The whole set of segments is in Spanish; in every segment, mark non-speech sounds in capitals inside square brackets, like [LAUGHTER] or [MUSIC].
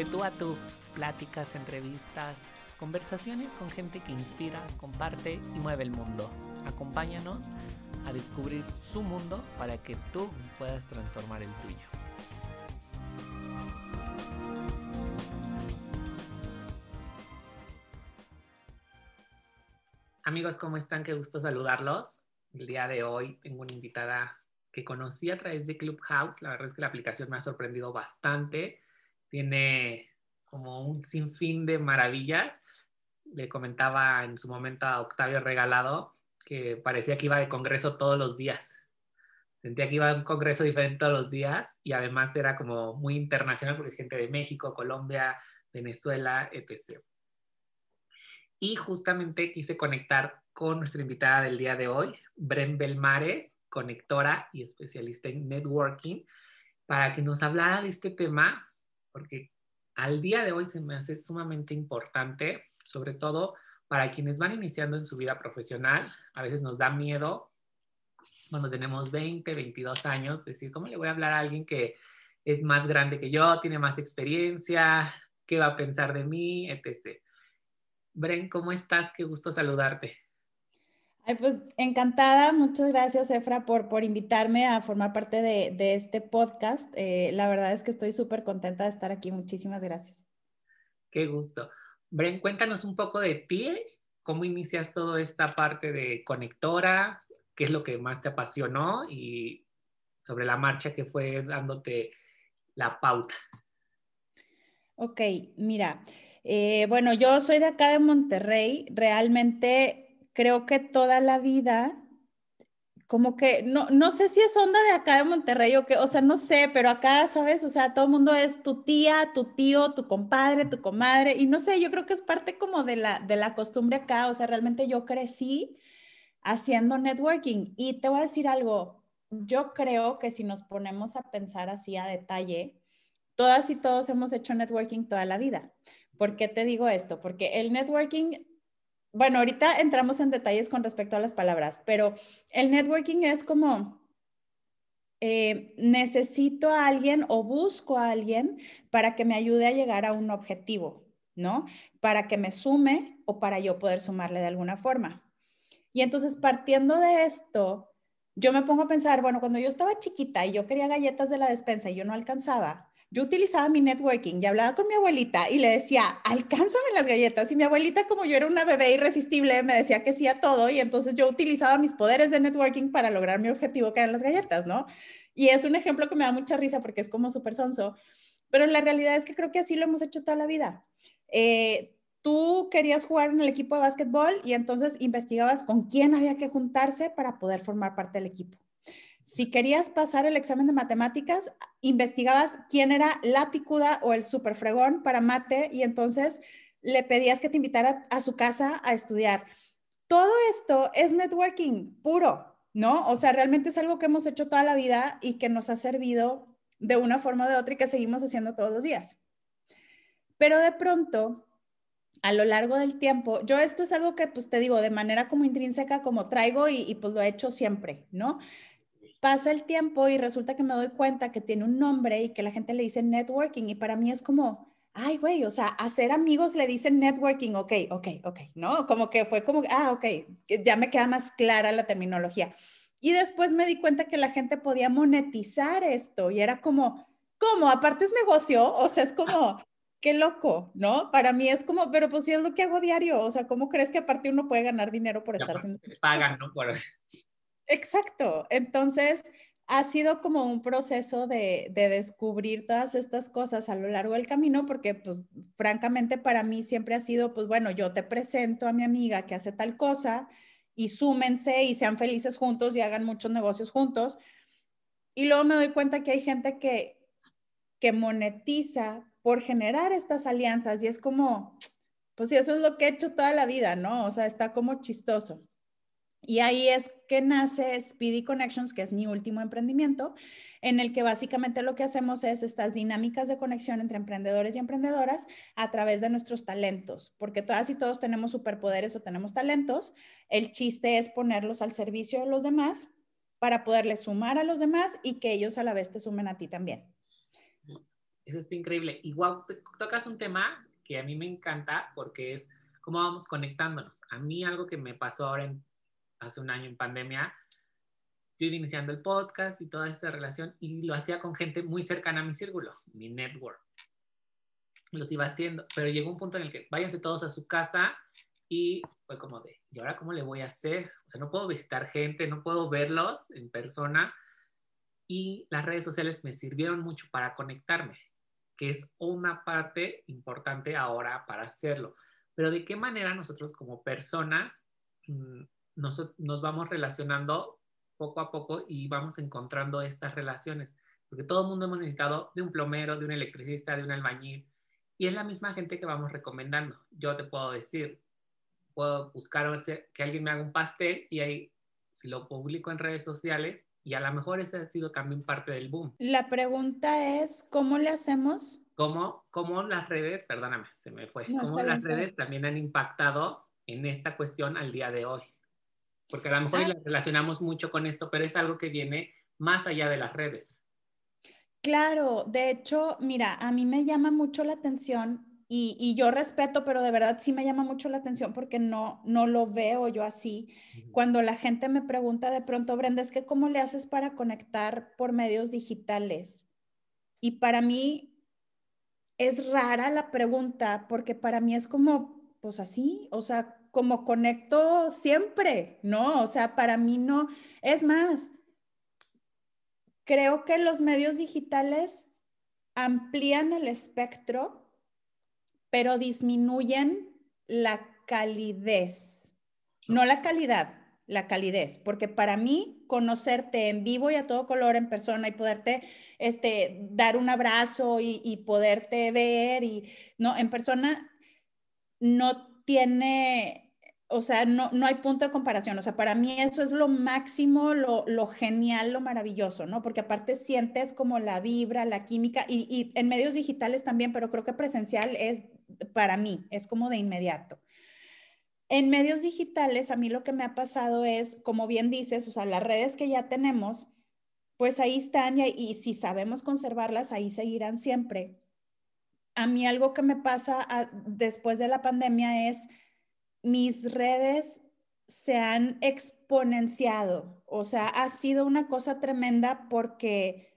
de tú a tú, pláticas, entrevistas, conversaciones con gente que inspira, comparte y mueve el mundo. Acompáñanos a descubrir su mundo para que tú puedas transformar el tuyo. Amigos, ¿cómo están? Qué gusto saludarlos. El día de hoy tengo una invitada que conocí a través de Clubhouse. La verdad es que la aplicación me ha sorprendido bastante. Tiene como un sinfín de maravillas. Le comentaba en su momento a Octavio Regalado que parecía que iba de congreso todos los días. Sentía que iba a un congreso diferente todos los días y además era como muy internacional porque gente de México, Colombia, Venezuela, etc. Y justamente quise conectar con nuestra invitada del día de hoy, Bren Belmares, conectora y especialista en networking, para que nos hablara de este tema, porque al día de hoy se me hace sumamente importante, sobre todo para quienes van iniciando en su vida profesional. A veces nos da miedo cuando tenemos 20, 22 años, decir, ¿cómo le voy a hablar a alguien que es más grande que yo, tiene más experiencia, qué va a pensar de mí, etc. Bren, ¿cómo estás? Qué gusto saludarte. Ay, pues encantada, muchas gracias Efra por, por invitarme a formar parte de, de este podcast. Eh, la verdad es que estoy súper contenta de estar aquí, muchísimas gracias. Qué gusto. Bren, cuéntanos un poco de ti, cómo inicias toda esta parte de conectora, qué es lo que más te apasionó y sobre la marcha que fue dándote la pauta. Ok, mira, eh, bueno, yo soy de acá de Monterrey, realmente creo que toda la vida, como que, no, no sé si es onda de acá de Monterrey o qué, o sea, no sé, pero acá, ¿sabes? O sea, todo el mundo es tu tía, tu tío, tu compadre, tu comadre, y no sé, yo creo que es parte como de la, de la costumbre acá, o sea, realmente yo crecí haciendo networking y te voy a decir algo, yo creo que si nos ponemos a pensar así a detalle, todas y todos hemos hecho networking toda la vida. ¿Por qué te digo esto? Porque el networking bueno, ahorita entramos en detalles con respecto a las palabras, pero el networking es como, eh, necesito a alguien o busco a alguien para que me ayude a llegar a un objetivo, ¿no? Para que me sume o para yo poder sumarle de alguna forma. Y entonces, partiendo de esto, yo me pongo a pensar, bueno, cuando yo estaba chiquita y yo quería galletas de la despensa y yo no alcanzaba, yo utilizaba mi networking y hablaba con mi abuelita y le decía, alcánzame las galletas. Y mi abuelita, como yo era una bebé irresistible, me decía que sí a todo y entonces yo utilizaba mis poderes de networking para lograr mi objetivo, que eran las galletas, ¿no? Y es un ejemplo que me da mucha risa porque es como súper sonso, pero la realidad es que creo que así lo hemos hecho toda la vida. Eh, tú querías jugar en el equipo de básquetbol y entonces investigabas con quién había que juntarse para poder formar parte del equipo. Si querías pasar el examen de matemáticas, investigabas quién era la picuda o el super fregón para mate y entonces le pedías que te invitara a su casa a estudiar. Todo esto es networking puro, ¿no? O sea, realmente es algo que hemos hecho toda la vida y que nos ha servido de una forma o de otra y que seguimos haciendo todos los días. Pero de pronto, a lo largo del tiempo, yo esto es algo que, pues te digo, de manera como intrínseca, como traigo y, y pues lo he hecho siempre, ¿no? Pasa el tiempo y resulta que me doy cuenta que tiene un nombre y que la gente le dice networking y para mí es como, ay, güey, o sea, hacer amigos le dicen networking, ok, ok, ok, ¿no? Como que fue como, ah, ok, ya me queda más clara la terminología. Y después me di cuenta que la gente podía monetizar esto y era como, ¿cómo? Aparte es negocio, o sea, es como, qué loco, ¿no? Para mí es como, pero pues sí es lo que hago diario, o sea, ¿cómo crees que aparte uno puede ganar dinero por estar haciendo? Pagan, ¿no? Exacto. Entonces, ha sido como un proceso de, descubrir todas estas cosas a lo largo del camino, porque pues francamente para mí siempre ha sido, pues bueno, yo te presento a mi amiga que hace tal cosa y súmense y sean felices juntos y hagan muchos negocios juntos. Y luego me doy cuenta que hay gente que, que monetiza por generar estas alianzas y es como, pues eso es lo que he hecho toda la vida, ¿no? O sea, está como chistoso. Y ahí es que nace Speedy Connections, que es mi último emprendimiento, en el que básicamente lo que hacemos es estas dinámicas de conexión entre emprendedores y emprendedoras a través de nuestros talentos, porque todas y todos tenemos superpoderes o tenemos talentos. El chiste es ponerlos al servicio de los demás para poderles sumar a los demás y que ellos a la vez te sumen a ti también. Eso está increíble. Igual tocas un tema que a mí me encanta porque es cómo vamos conectándonos. A mí algo que me pasó ahora en, hace un año en pandemia, yo iba iniciando el podcast y toda esta relación y lo hacía con gente muy cercana a mi círculo, mi network. Los iba haciendo, pero llegó un punto en el que váyanse todos a su casa y fue como de, ¿y ahora cómo le voy a hacer? O sea, no puedo visitar gente, no puedo verlos en persona. Y las redes sociales me sirvieron mucho para conectarme, que es una parte importante ahora para hacerlo. Pero de qué manera nosotros como personas mm, nos, nos vamos relacionando poco a poco y vamos encontrando estas relaciones. Porque todo el mundo hemos necesitado de un plomero, de un electricista, de un albañil. Y es la misma gente que vamos recomendando. Yo te puedo decir, puedo buscar que alguien me haga un pastel y ahí, si lo publico en redes sociales, y a lo mejor ese ha sido también parte del boom. La pregunta es, ¿cómo le hacemos? ¿Cómo, cómo las redes, perdóname, se me fue, cómo las redes también han impactado en esta cuestión al día de hoy? Porque a lo mejor ah. la relacionamos mucho con esto, pero es algo que viene más allá de las redes. Claro, de hecho, mira, a mí me llama mucho la atención y, yo respeto, pero de verdad sí me llama mucho la atención porque no, no lo veo yo así. Cuando la gente me pregunta de pronto, Brenda, es que ¿cómo le haces para conectar por medios digitales? Y para mí es rara la pregunta porque para mí es como, pues así, o sea, como conecto siempre, ¿no? O sea, para mí no. Es más, creo que los medios digitales amplían el espectro pero disminuyen la calidez, no la calidad, la calidez, porque para mí conocerte en vivo y a todo color en persona y poderte este, dar un abrazo y, y poderte ver y no en persona no tiene, o sea, no, no hay punto de comparación. O sea, para mí eso es lo máximo, lo, lo genial, lo maravilloso, ¿no? Porque aparte sientes como la vibra, la química y, y en medios digitales también, pero creo que presencial es para mí, es como de inmediato. En medios digitales, a mí lo que me ha pasado es, como bien dices, o sea, las redes que ya tenemos, pues ahí están y, si sabemos conservarlas, ahí seguirán siempre. A mí algo que me pasa después de la pandemia es mis redes se han exponenciado, o sea, ha sido una cosa tremenda porque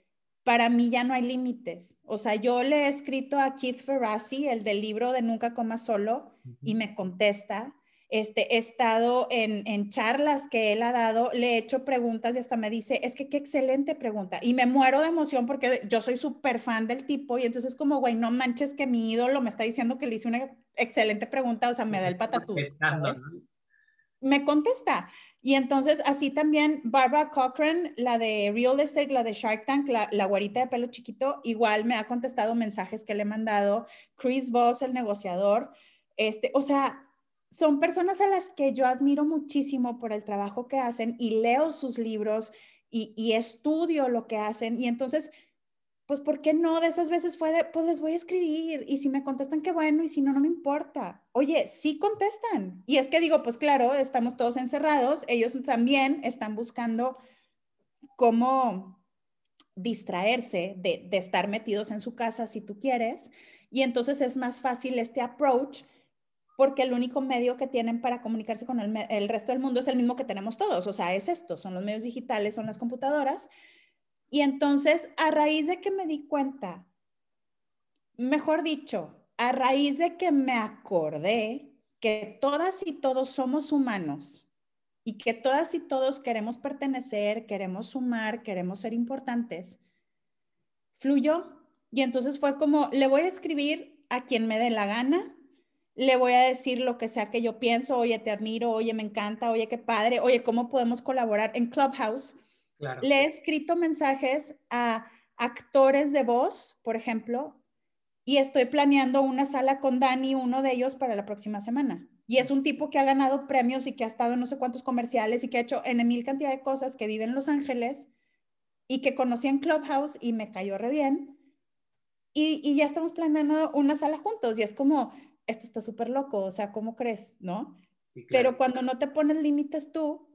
para mí ya no hay límites. O sea, yo le he escrito a Keith Ferrazzi, el del libro de Nunca Comas Solo, y me contesta. Este, he estado en, en, charlas que él ha dado, le he hecho preguntas y hasta me dice, es que qué excelente pregunta. Y me muero de emoción porque yo soy súper fan del tipo y entonces como, güey, no manches que mi ídolo me está diciendo que le hice una excelente pregunta, o sea, me da el patatús. Me contesta. Y entonces así también Barbara Cochran, la de Real Estate, la de Shark Tank, la, la güerita de pelo chiquito, igual me ha contestado mensajes que le he mandado. Chris Voss, el negociador. Este, o sea, son personas a las que yo admiro muchísimo por el trabajo que hacen y leo sus libros y, estudio lo que hacen. Y entonces pues ¿por qué no? De esas veces fue de, pues les voy a escribir y si me contestan, qué bueno, y si no, no me importa. Oye, sí contestan. Y es que digo, pues claro, estamos todos encerrados, ellos también están buscando cómo distraerse de, de estar metidos en su casa si tú quieres. Y entonces es más fácil este approach porque el único medio que tienen para comunicarse con el, resto del mundo es el mismo que tenemos todos, o sea, es esto, son los medios digitales, son las computadoras, y entonces, a raíz de que me di cuenta, mejor dicho, a raíz de que me acordé que todas y todos somos humanos y que todas y todos queremos pertenecer, queremos sumar, queremos ser importantes, fluyó. Y entonces fue como, le voy a escribir a quien me dé la gana, le voy a decir lo que sea que yo pienso, oye, te admiro, oye, me encanta, oye, qué padre, oye, ¿cómo podemos colaborar en Clubhouse? Le he escrito mensajes a actores de voz, por ejemplo, y estoy planeando una sala con Dani, uno de ellos, para la próxima semana. Y es un tipo que ha ganado premios y que ha estado en no sé cuántos comerciales y que ha hecho en mil cantidad de cosas, que vive en Los Ángeles y que conocí en Clubhouse y me cayó re bien. Y, ya estamos planeando una sala juntos y es como, esto está súper loco, o sea, ¿cómo crees? ¿No? Pero cuando no te pones límites tú,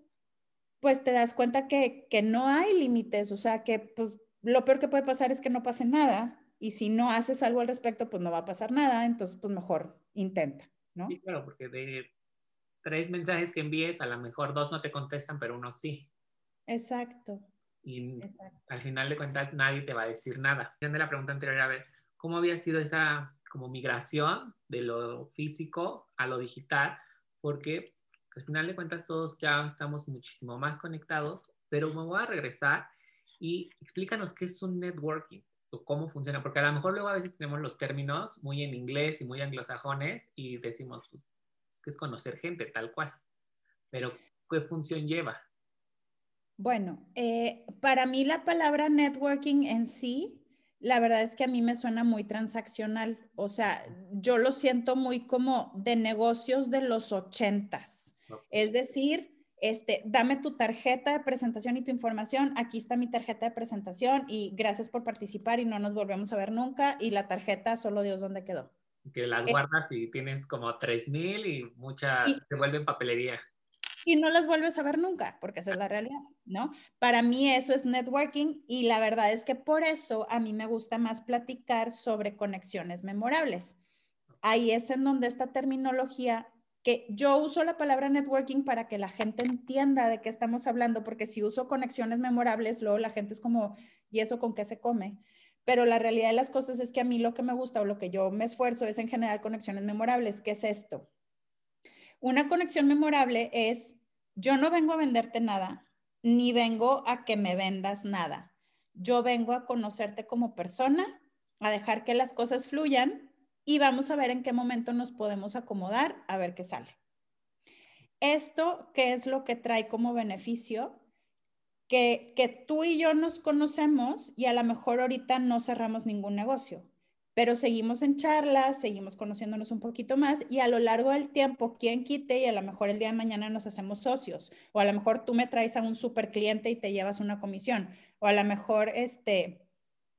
pues te das cuenta que, no hay límites, o sea, que pues lo peor que puede pasar es que no pase nada y si no haces algo al respecto, pues no va a pasar nada, entonces pues mejor intenta, ¿no? Sí, claro, porque de tres mensajes que envíes, a lo mejor dos no te contestan, pero uno sí. Exacto. Y al final de cuentas nadie te va a decir nada. De la pregunta anterior, a ver, ¿cómo había sido esa como migración de lo físico a lo digital? Porque al final de cuentas todos ya estamos muchísimo más conectados, pero me voy a regresar y explícanos qué es un networking o cómo funciona, porque a lo mejor luego a veces tenemos los términos muy en inglés y muy anglosajones y decimos, pues, que es conocer gente tal cual, pero ¿qué función lleva? Bueno, eh, para mí la palabra networking en sí, la verdad es que a mí me suena muy transaccional, o sea, yo lo siento muy como de negocios de los ochentas, es decir, este, dame tu tarjeta de presentación y tu información, aquí está mi tarjeta de presentación y gracias por participar y no nos volvemos a ver nunca y la tarjeta solo Dios dónde quedó. Que las eh, guardas y tienes como 3000 y mucha se vuelven papelería. Y no las vuelves a ver nunca, porque esa es la realidad, ¿no? Para mí eso es networking y la verdad es que por eso a mí me gusta más platicar sobre conexiones memorables. Ahí es en donde esta terminología que yo uso la palabra networking para que la gente entienda de qué estamos hablando, porque si uso conexiones memorables, luego la gente es como, ¿y eso con qué se come? Pero la realidad de las cosas es que a mí lo que me gusta o lo que yo me esfuerzo es en generar conexiones memorables. ¿Qué es esto? Una conexión memorable es, yo no vengo a venderte nada, ni vengo a que me vendas nada. Yo vengo a conocerte como persona, a dejar que las cosas fluyan y vamos a ver en qué momento nos podemos acomodar a ver qué sale. Esto, ¿qué es lo que trae como beneficio? Que, que tú y yo nos conocemos y a lo mejor ahorita no cerramos ningún negocio, pero seguimos en charlas, seguimos conociéndonos un poquito más y a lo largo del tiempo, quien quite y a lo mejor el día de mañana nos hacemos socios o a lo mejor tú me traes a un super cliente y te llevas una comisión o a lo mejor este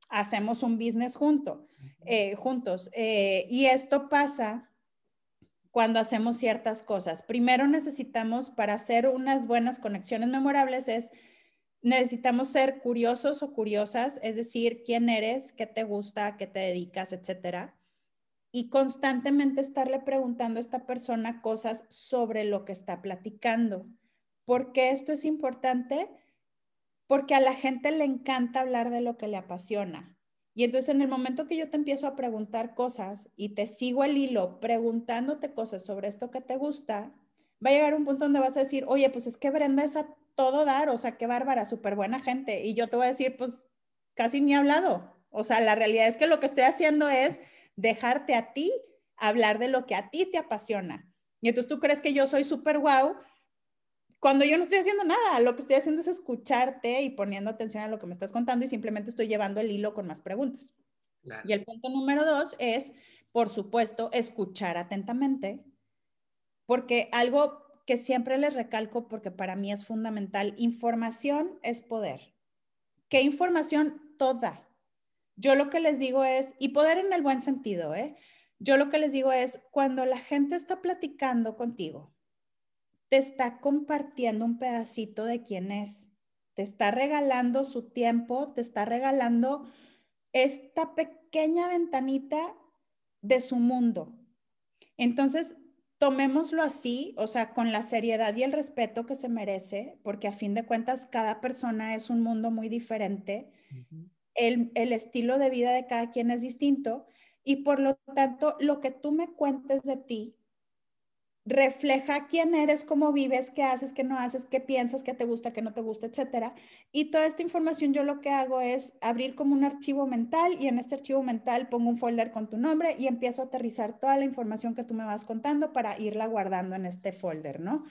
hacemos un business junto, eh, juntos. Eh, y esto pasa cuando hacemos ciertas cosas. Primero necesitamos, para hacer unas buenas conexiones memorables, es necesitamos ser curiosos o curiosas, es decir, quién eres, qué te gusta, qué te dedicas, etcétera. Y constantemente estarle preguntando a esta persona cosas sobre lo que está platicando. ¿Por qué esto es importante? porque a la gente le encanta hablar de lo que le apasiona. Y entonces en el momento que yo te empiezo a preguntar cosas y te sigo el hilo preguntándote cosas sobre esto que te gusta, va a llegar un punto donde vas a decir, oye, pues es que Brenda es a todo dar, o sea, qué bárbara, súper buena gente. Y yo te voy a decir, pues casi ni he hablado. O sea, la realidad es que lo que estoy haciendo es dejarte a ti hablar de lo que a ti te apasiona. Y entonces tú crees que yo soy súper guau cuando yo no estoy haciendo nada, lo que estoy haciendo es escucharte y poniendo atención a lo que me estás contando y simplemente estoy llevando el hilo con más preguntas. Y el punto número dos es, por supuesto, escuchar atentamente, porque algo que siempre les recalco, porque para mí es fundamental, información es poder. ¿Qué información? Toda. Yo lo que les digo es, y poder en el buen sentido, ¿eh? Yo lo que les digo es, cuando la gente está platicando contigo, te está compartiendo un pedacito de quién es, te está regalando su tiempo, te está regalando esta pequeña ventanita de su mundo. Entonces, tomémoslo así, o sea, con la seriedad y el respeto que se merece, porque a fin de cuentas cada persona es un mundo muy diferente, el, el, estilo de vida de cada quien es distinto. Y por lo tanto lo que tú me cuentes de ti refleja quién eres, cómo vives, qué haces, qué no haces, qué piensas, qué te gusta, qué no te gusta, etcétera. Y toda esta información yo lo que hago es abrir como un archivo mental y en este archivo mental pongo un folder con tu nombre y empiezo a aterrizar toda la información que tú me vas contando para irla guardando en este folder, ¿no?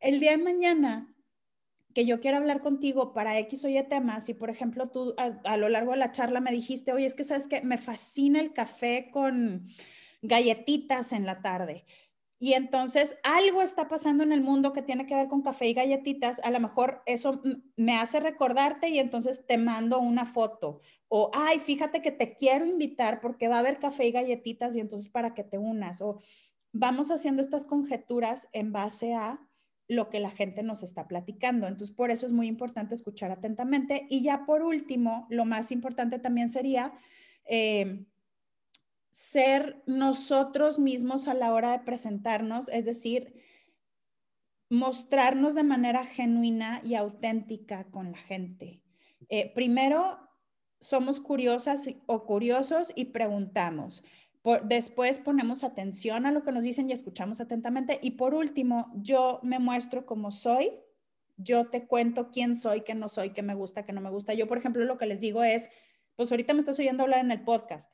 El día de mañana que yo quiero hablar contigo para X o Y temas, si por ejemplo tú a, a lo largo de la charla me dijiste, oye, es que sabes que me fascina el café con galletitas en la tarde y entonces algo está pasando en el mundo que tiene que ver con café y galletitas. A lo mejor eso me hace recordarte y entonces te mando una foto. O, ay, fíjate que te quiero invitar porque va a haber café y galletitas y entonces para que te unas. O vamos haciendo estas conjeturas en base a lo que la gente nos está platicando. Entonces, por eso es muy importante escuchar atentamente. Y ya por último, lo más importante también sería eh, ser nosotros mismos a la hora de presentarnos, es decir, mostrarnos de manera genuina y auténtica con la gente. Eh, primero, somos curiosas o curiosos y preguntamos. después ponemos atención a lo que nos dicen y escuchamos atentamente. Y por último, yo me muestro como soy. Yo te cuento quién soy, qué no soy, qué me gusta, qué no me gusta. Yo, por ejemplo, lo que les digo es, pues ahorita me estás oyendo hablar en el podcast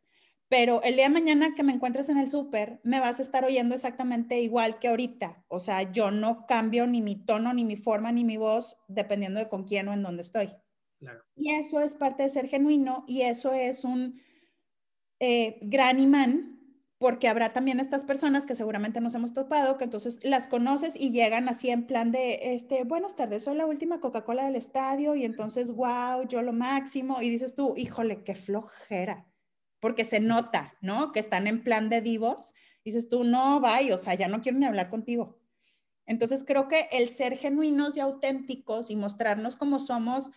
pero el día de mañana que me encuentres en el súper, me vas a estar oyendo exactamente igual que ahorita. O sea, yo no cambio ni mi tono, ni mi forma, ni mi voz, dependiendo de con quién o en dónde estoy. Y eso es parte de ser genuino y eso es un eh, gran imán porque habrá también estas personas que seguramente nos hemos topado, que entonces las conoces y llegan así en plan de, este, buenas tardes, soy la última Coca-Cola del estadio y entonces, wow, yo lo máximo. Y dices tú, híjole, qué flojera porque se nota, ¿no? Que están en plan de divos. Dices tú, no, vaya, o sea, ya no quiero ni hablar contigo. Entonces creo que el ser genuinos y auténticos y mostrarnos como somos,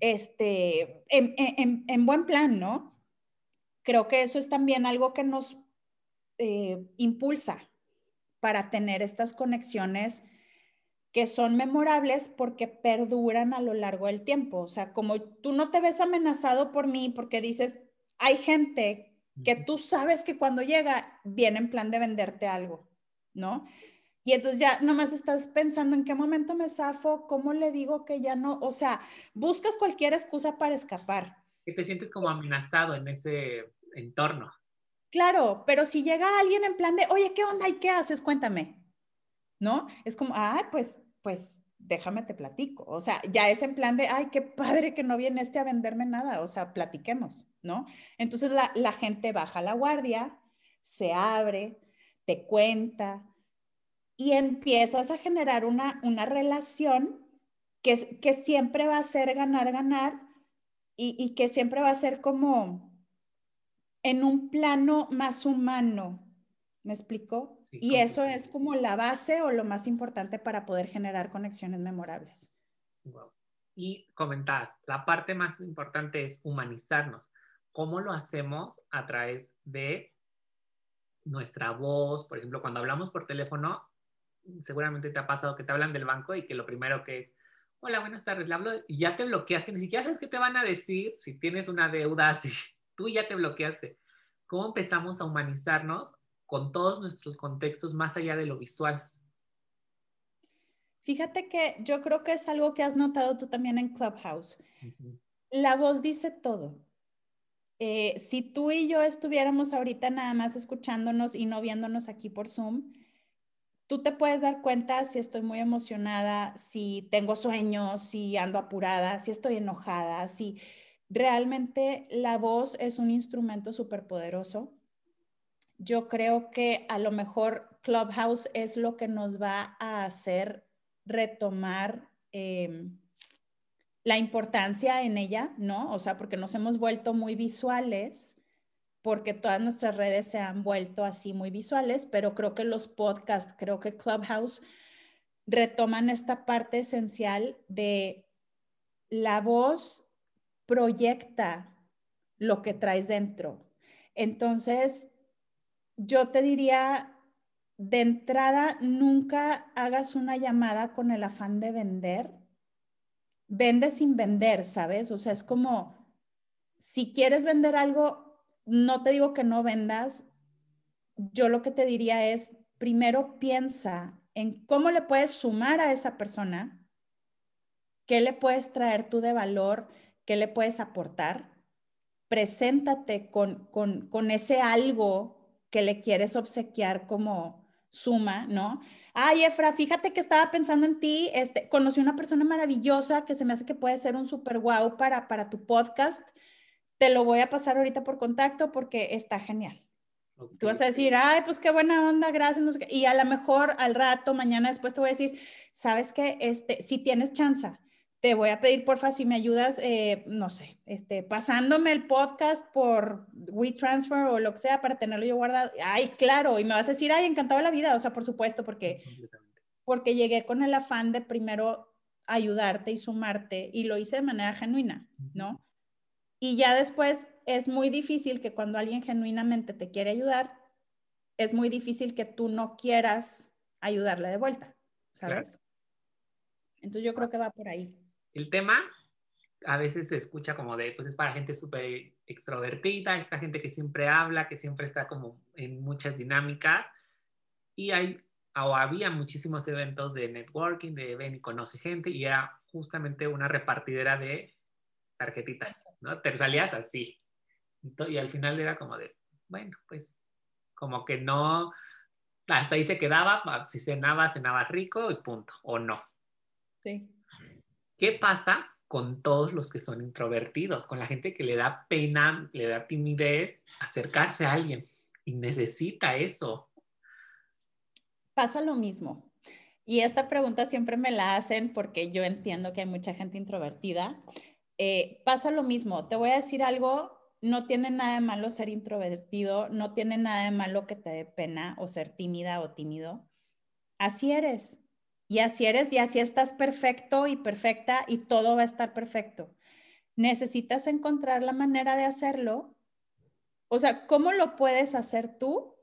este, en, buen plan, ¿no? Creo que eso es también algo que nos eh, impulsa para tener estas conexiones que son memorables porque perduran a lo largo del tiempo. O sea, como tú no te ves amenazado por mí porque dices, hay gente que tú sabes que cuando llega viene en plan de venderte algo, ¿no? Y entonces ya nomás estás pensando en qué momento me zafo, cómo le digo que ya no, o sea, buscas cualquier excusa para escapar. Y te sientes como amenazado en ese entorno. Claro, pero si llega alguien en plan de, oye, ¿qué onda y qué haces? Cuéntame, ¿no? Es como, ah, pues, pues déjame te platico. O sea, ya es en plan de, ay, qué padre que no viene este a venderme nada. O sea, platiquemos, ¿no? Entonces la, gente baja la guardia, se abre, te cuenta y empiezas a generar una, una relación que, que siempre va a ser ganar, ganar y, y que siempre va a ser como en un plano más humano, ¿Me explico? y eso es como la base o lo más importante para poder generar conexiones memorables. Y comentabas, la parte más importante es humanizarnos. ¿Cómo lo hacemos a través de nuestra voz? Por ejemplo, cuando hablamos por teléfono, seguramente te ha pasado que te hablan del banco y que lo primero que es, hola, buenas tardes, le hablo y ya te bloqueaste, ni siquiera sabes qué te van a decir si tienes una deuda, [LAUGHS] si tú ya te bloqueaste. ¿Cómo empezamos a humanizarnos con todos nuestros contextos más allá de lo visual. Fíjate que yo creo que es algo que has notado tú también en Clubhouse. La voz dice todo. Eh, si tú y yo estuviéramos ahorita nada más escuchándonos y no viéndonos aquí por Zoom, tú te puedes dar cuenta si estoy muy emocionada, si tengo sueños, si ando apurada, si estoy enojada, si realmente la voz es un instrumento súper poderoso yo creo que a lo mejor Clubhouse es lo que nos va a hacer retomar em, la importancia en ella, ¿no? O sea, porque nos hemos vuelto muy visuales, porque todas nuestras redes se han vuelto así muy visuales, pero creo que los podcasts, creo que Clubhouse retoman esta parte esencial de la voz proyecta lo que traes dentro. Entonces, yo te diría, de entrada, nunca hagas una llamada con el afán de vender. Vende sin vender, ¿sabes? O sea, es como, si quieres vender algo, no te digo que no vendas. Yo lo que te diría es, primero piensa en cómo le puedes sumar a esa persona, qué le puedes traer tú de valor, qué le puedes aportar. Preséntate con, con, con ese algo que le quieres obsequiar como suma, ¿no? Ay, Efra, fíjate que estaba pensando en ti, este, conocí una persona maravillosa que se me hace que puede ser un super wow para, para tu podcast. Te lo voy a pasar ahorita por contacto porque está genial. Tú vas a decir, ay, pues qué buena onda, gracias. Y a lo mejor al rato, mañana después te voy a decir, sabes que este, si tienes chance, te voy a pedir porfa si me ayudas, eh, no sé, este, pasándome el podcast por WeTransfer o lo que sea para tenerlo yo guardado. Ay, claro, y me vas a decir, ay, encantado la vida, o sea, por supuesto, porque, porque llegué con el afán de primero ayudarte y sumarte y lo hice de manera genuina, ¿no? Y ya después es muy difícil que cuando alguien genuinamente te quiere ayudar, es muy difícil que tú no quieras ayudarle de vuelta, ¿sabes? Entonces yo creo que va por ahí. El tema a veces se escucha como de, pues es para gente súper extrovertida, esta gente que siempre habla, que siempre está como en muchas dinámicas. Y hay, o había muchísimos eventos de networking, de ven y conoce gente, y era justamente una repartidera de tarjetitas, ¿no? Te salías así. Y al final era como de, bueno, pues como que no, hasta ahí se quedaba, si cenaba, cenaba rico y punto, o no. Sí. ¿Qué pasa con todos los que son introvertidos, con la gente que le da pena, le da timidez acercarse a alguien y necesita eso? Pasa lo mismo. Y esta pregunta siempre me la hacen porque yo entiendo que hay mucha gente introvertida. Eh, pasa lo mismo. Te voy a decir algo, no tiene nada de malo ser introvertido, no tiene nada de malo que te dé pena o ser tímida o tímido. Así eres. Y así eres y así estás perfecto y perfecta y todo va a estar perfecto. Necesitas encontrar la manera de hacerlo. O sea, ¿cómo lo puedes hacer tú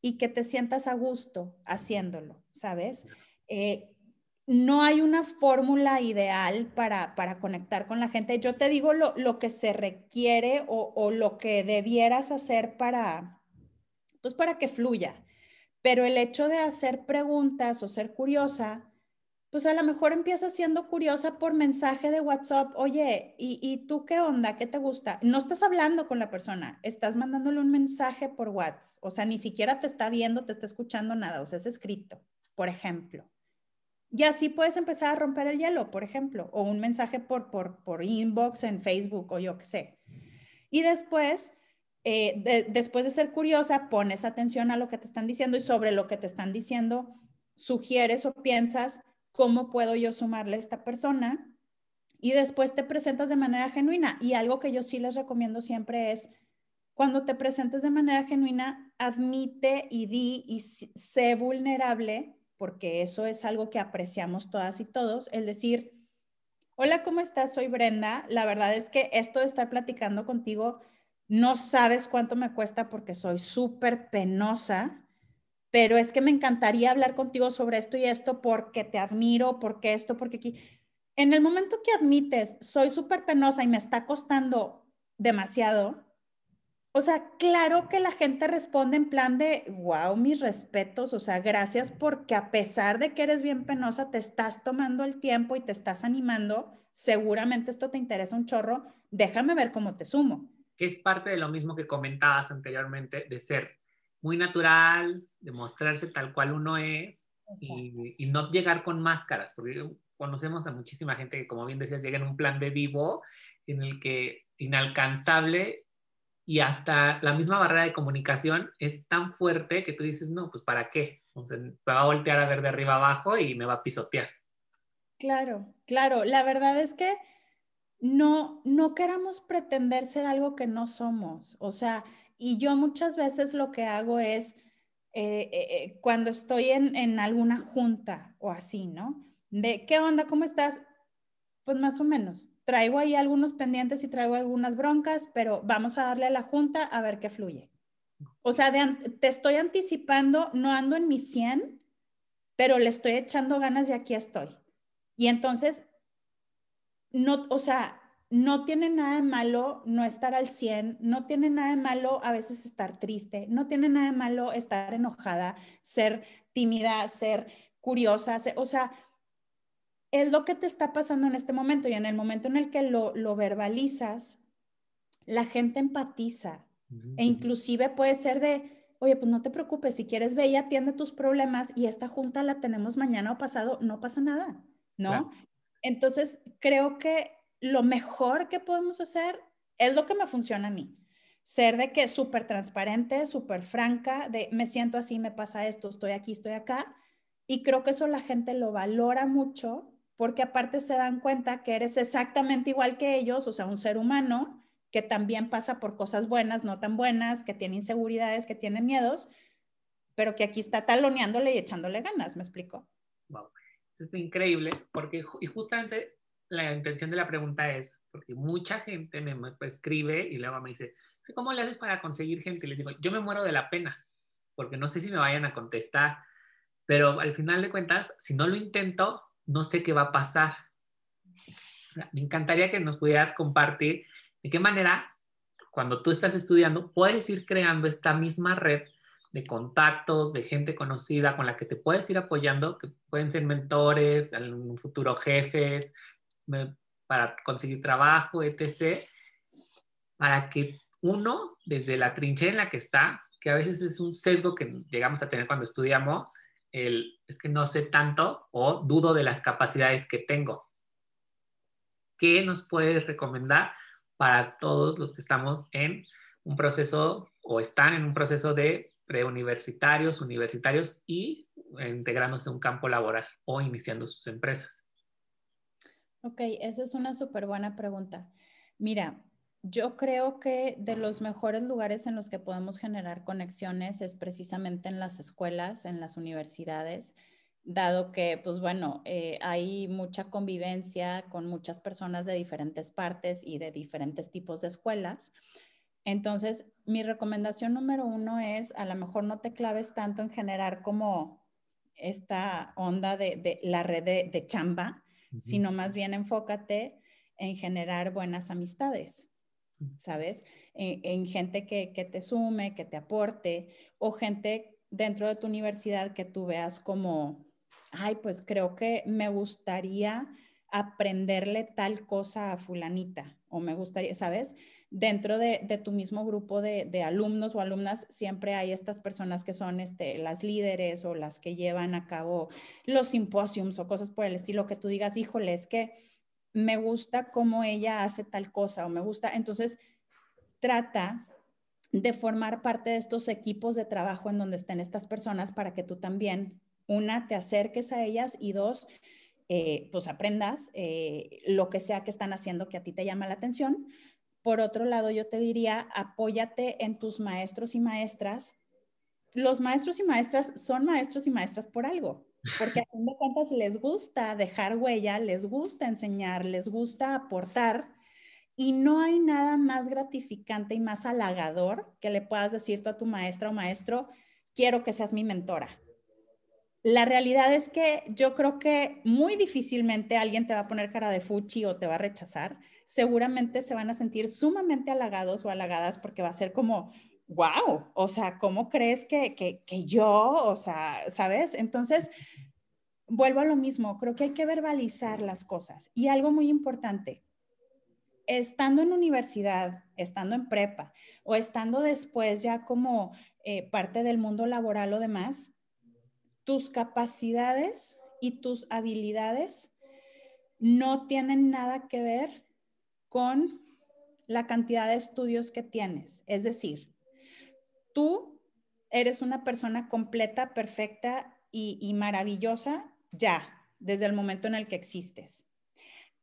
y que te sientas a gusto haciéndolo? ¿Sabes? Eh, no hay una fórmula ideal para, conectar con la gente. Yo te digo lo, que se requiere o, o, lo que debieras hacer para, pues para que fluya. Pero el hecho de hacer preguntas o ser curiosa, pues a lo mejor empiezas siendo curiosa por mensaje de WhatsApp, oye, ¿y, tú qué onda? ¿Qué te gusta? No estás hablando con la persona, estás mandándole un mensaje por WhatsApp, o sea, ni siquiera te está viendo, te está escuchando nada, o sea, es escrito, por ejemplo. Y así puedes empezar a romper el hielo, por ejemplo, o un mensaje por, por, por inbox en Facebook o yo qué sé. Y después eh, después de ser curiosa, pones atención a lo que te están diciendo y sobre lo que te están diciendo, sugieres o piensas cómo puedo yo sumarle a esta persona y después te presentas de manera genuina. Y algo que yo sí les recomiendo siempre es, cuando te presentes de manera genuina, admite y di y sé vulnerable, porque eso es algo que apreciamos todas y todos, el decir, hola, ¿cómo estás? Soy Brenda. La verdad es que esto de estar platicando contigo no sabes cuánto me cuesta porque soy súper penosa, pero es que me encantaría hablar contigo sobre esto y esto porque te admiro, porque esto, porque aquí. En el momento que admites, soy súper penosa y me está costando demasiado, o sea, claro que la gente responde en plan de, wow, mis respetos, o sea, gracias porque a pesar de que eres bien penosa, te estás tomando el tiempo y te estás animando, seguramente esto te interesa un chorro, déjame ver cómo te sumo que es parte de lo mismo que comentabas anteriormente, de ser muy natural, de mostrarse tal cual uno es y, no llegar con máscaras, porque conocemos a muchísima gente que, como bien decías, llega en un plan de vivo en el que inalcanzable y hasta la misma barrera de comunicación es tan fuerte que tú dices, no, pues ¿para qué? O sea, me va a voltear a ver de arriba abajo y me va a pisotear. Claro, claro. La verdad es que no, no queramos pretender ser algo que no somos. O sea, y yo muchas veces lo que hago es, eh, eh, eh, cuando estoy en, en, alguna junta o así, ¿no? De, ¿qué onda? ¿Cómo estás? Pues más o menos. Traigo ahí algunos pendientes y traigo algunas broncas, pero vamos a darle a la junta a ver qué fluye. O sea, te estoy anticipando, no ando en mi 100, pero le estoy echando ganas y aquí estoy. Y entonces no, o sea, no tiene nada de malo no estar al 100, no tiene nada de malo a veces estar triste, no tiene nada de malo estar enojada, ser tímida, ser curiosa, o sea, es lo que te está pasando en este momento y en el momento en el que lo, verbalizas, la gente empatiza e inclusive puede ser de, oye, pues no te preocupes, si quieres ve y atiende tus problemas y esta junta la tenemos mañana o pasado, no pasa nada, ¿no? Entonces, creo que lo mejor que podemos hacer es lo que me funciona a mí. Ser de que súper transparente, súper franca, de me siento así, me pasa esto, estoy aquí, estoy acá. Y creo que eso la gente lo valora mucho porque aparte se dan cuenta que eres exactamente igual que ellos, o sea, un ser humano que también pasa por cosas buenas, no tan buenas, que tiene inseguridades, que tiene miedos, pero que aquí está taloneándole y echándole ganas, ¿me explico? Wow es increíble porque y justamente la intención de la pregunta es, porque mucha gente me, escribe y luego me dice, ¿cómo le haces para conseguir gente? Y les digo, yo me muero de la pena, porque no sé si me vayan a contestar, pero al final de cuentas, si no lo intento, no sé qué va a pasar. Me encantaría que nos pudieras compartir de qué manera, cuando tú estás estudiando, puedes ir creando esta misma red de contactos, de gente conocida con la que te puedes ir apoyando, que pueden ser mentores, en futuro jefes, para conseguir trabajo, etc., para que uno, desde la trinchera en la que está, que a veces es un sesgo que llegamos a tener cuando estudiamos, el, es que no sé tanto o dudo de las capacidades que tengo. ¿Qué nos puedes recomendar para todos los que estamos en un proceso o están en un proceso de preuniversitarios, universitarios y integrándose a un campo laboral o iniciando sus empresas? Ok, esa es una súper buena pregunta. Mira, yo creo que de los mejores lugares en los que podemos generar conexiones es precisamente en las escuelas, en las universidades, dado que, pues bueno, eh, hay mucha convivencia con muchas personas de diferentes partes y de diferentes tipos de escuelas. Entonces, mi recomendación número uno es, a lo mejor no te claves tanto en generar como esta onda de, la red de, chamba, sino más bien enfócate en generar buenas amistades, ¿sabes? En, gente que, que, te sume, que te aporte, o gente dentro de tu universidad que tú veas como, ay, pues creo que me gustaría aprenderle tal cosa a fulanita, o me gustaría, ¿sabes? dentro de, tu mismo grupo de, alumnos o alumnas siempre hay estas personas que son este, las líderes o las que llevan a cabo los simposiums o cosas por el estilo que tú digas, híjole, es que me gusta cómo ella hace tal cosa o me gusta. Entonces, trata de formar parte de estos equipos de trabajo en donde estén estas personas para que tú también, una, te acerques a ellas y dos, eh, pues aprendas eh, lo que sea que están haciendo que a ti te llama la atención, por otro lado, yo te diría, apóyate en tus maestros y maestras. Los maestros y maestras son maestros y maestras por algo, porque a fin de cuentas les gusta dejar huella, les gusta enseñar, les gusta aportar. Y no hay nada más gratificante y más halagador que le puedas decir tú a tu maestra o maestro, quiero que seas mi mentora. La realidad es que yo creo que muy difícilmente alguien te va a poner cara de fuchi o te va a rechazar seguramente se van a sentir sumamente halagados o halagadas porque va a ser como, wow, o sea, ¿cómo crees que, que, yo, o sea, sabes? Entonces, vuelvo a lo mismo, creo que hay que verbalizar las cosas. Y algo muy importante, estando en universidad, estando en prepa o estando después ya como eh, parte del mundo laboral o demás, tus capacidades y tus habilidades no tienen nada que ver con la cantidad de estudios que tienes. Es decir, tú eres una persona completa, perfecta y, maravillosa ya, desde el momento en el que existes.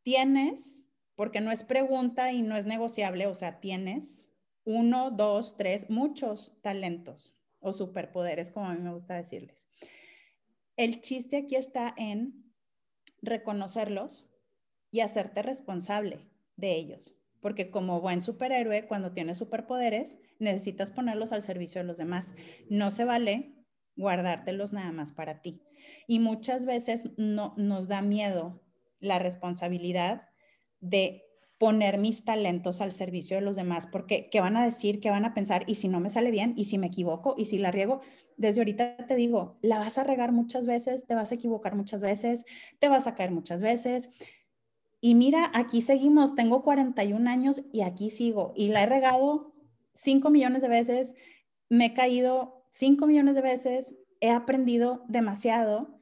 Tienes, porque no es pregunta y no es negociable, o sea, tienes uno, dos, tres, muchos talentos o superpoderes, como a mí me gusta decirles. El chiste aquí está en reconocerlos y hacerte responsable de ellos. Porque como buen superhéroe, cuando tienes superpoderes, necesitas ponerlos al servicio de los demás. No se vale guardártelos nada más para ti. Y muchas veces no, nos da miedo la responsabilidad de poner mis talentos al servicio de los demás, porque ¿qué van a decir? ¿Qué van a pensar? Y si no me sale bien, y si me equivoco, y si la riego, desde ahorita te digo, la vas a regar muchas veces, te vas a equivocar muchas veces, te vas a caer muchas veces, y mira, aquí seguimos, tengo 41 años y aquí sigo. Y la he regado 5 millones de veces, me he caído 5 millones de veces, he aprendido demasiado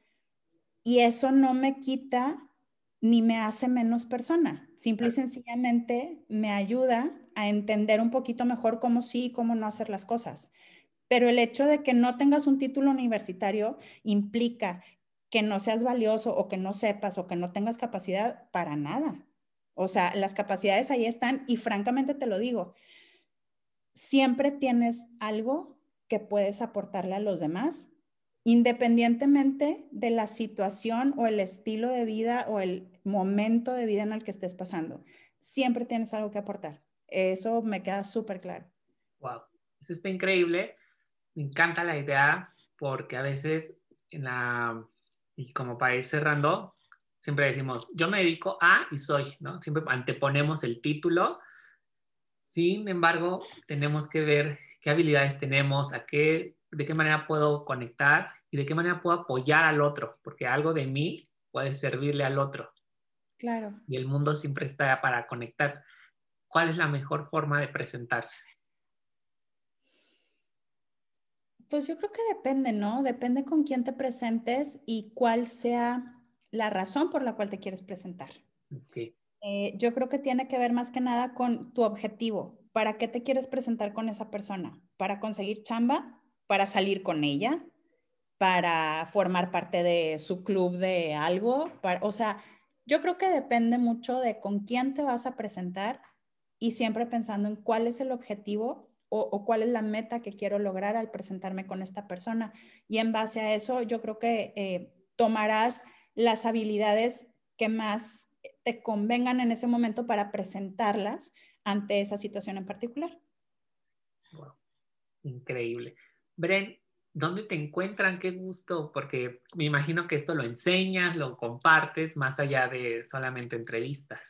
y eso no me quita ni me hace menos persona. Simple y sencillamente me ayuda a entender un poquito mejor cómo sí y cómo no hacer las cosas. Pero el hecho de que no tengas un título universitario implica que no seas valioso o que no sepas o que no tengas capacidad para nada. O sea, las capacidades ahí están y francamente te lo digo, siempre tienes algo que puedes aportarle a los demás, independientemente de la situación o el estilo de vida o el momento de vida en el que estés pasando. Siempre tienes algo que aportar. Eso me queda súper claro. Wow, eso está increíble. Me encanta la idea porque a veces en la, y como para ir cerrando, siempre decimos, yo me dedico a y soy, ¿no? Siempre anteponemos el título. Sin embargo, tenemos que ver qué habilidades tenemos, a qué, de qué manera puedo conectar y de qué manera puedo apoyar al otro, porque algo de mí puede servirle al otro. Claro. Y el mundo siempre está para conectarse. ¿Cuál es la mejor forma de presentarse? Pues yo creo que depende, ¿no? Depende con quién te presentes y cuál sea la razón por la cual te quieres presentar. Eh, yo creo que tiene que ver más que nada con tu objetivo. ¿Para qué te quieres presentar con esa persona? ¿Para conseguir chamba? ¿Para salir con ella? ¿Para formar parte de su club de algo? o sea, yo creo que depende mucho de con quién te vas a presentar y siempre pensando en cuál es el objetivo o, cuál es la meta que quiero lograr al presentarme con esta persona. Y en base a eso, yo creo que eh, tomarás las habilidades que más te convengan en ese momento para presentarlas ante esa situación en particular. Increíble. Bren, ¿dónde te encuentran? Qué gusto, porque me imagino que esto lo enseñas, lo compartes más allá de solamente entrevistas.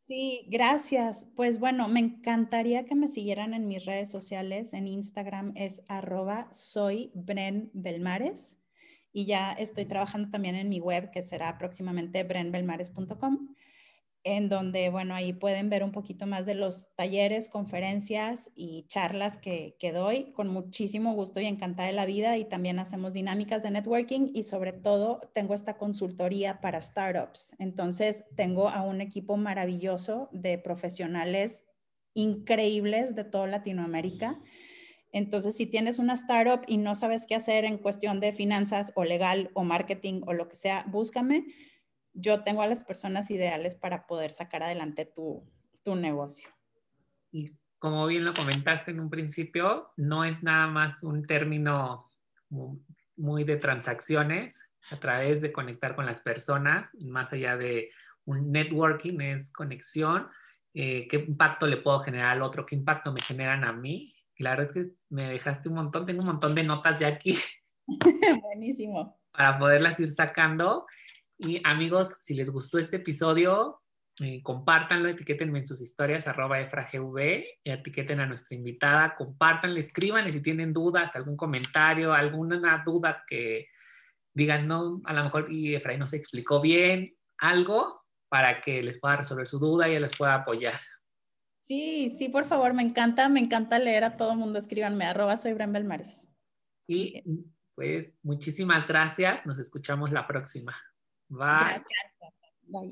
Sí, gracias. Pues bueno, me encantaría que me siguieran en mis redes sociales. En Instagram es arroba soy Bren Belmares y ya estoy trabajando también en mi web que será próximamente brenbelmares.com en donde, bueno, ahí pueden ver un poquito más de los talleres, conferencias y charlas que, que, doy con muchísimo gusto y encantada de la vida y también hacemos dinámicas de networking y sobre todo tengo esta consultoría para startups. Entonces, tengo a un equipo maravilloso de profesionales increíbles de toda Latinoamérica. Entonces, si tienes una startup y no sabes qué hacer en cuestión de finanzas o legal o marketing o lo que sea, búscame yo tengo a las personas ideales para poder sacar adelante tu, negocio. Y como bien lo comentaste en un principio, no es nada más un término muy de transacciones, a través de conectar con las personas, más allá de un networking, es conexión, eh, qué impacto le puedo generar al otro, qué impacto me generan a mí. Y la verdad es que me dejaste un montón, tengo un montón de notas ya aquí. [LAUGHS] Buenísimo. Para poderlas ir sacando y amigos, si les gustó este episodio, eh, compártanlo, etiquétenme en sus historias, arroba efragv, y etiqueten a nuestra invitada, compártanle, escríbanle si tienen dudas, algún comentario, alguna duda que digan, no, a lo mejor y Efraín no se explicó bien, algo para que les pueda resolver su duda y les pueda apoyar. Sí, sí, por favor, me encanta, me encanta leer a todo el mundo, escríbanme, arroba soy Bren Belmares. Y pues muchísimas gracias, nos escuchamos la próxima. Bye. Bye.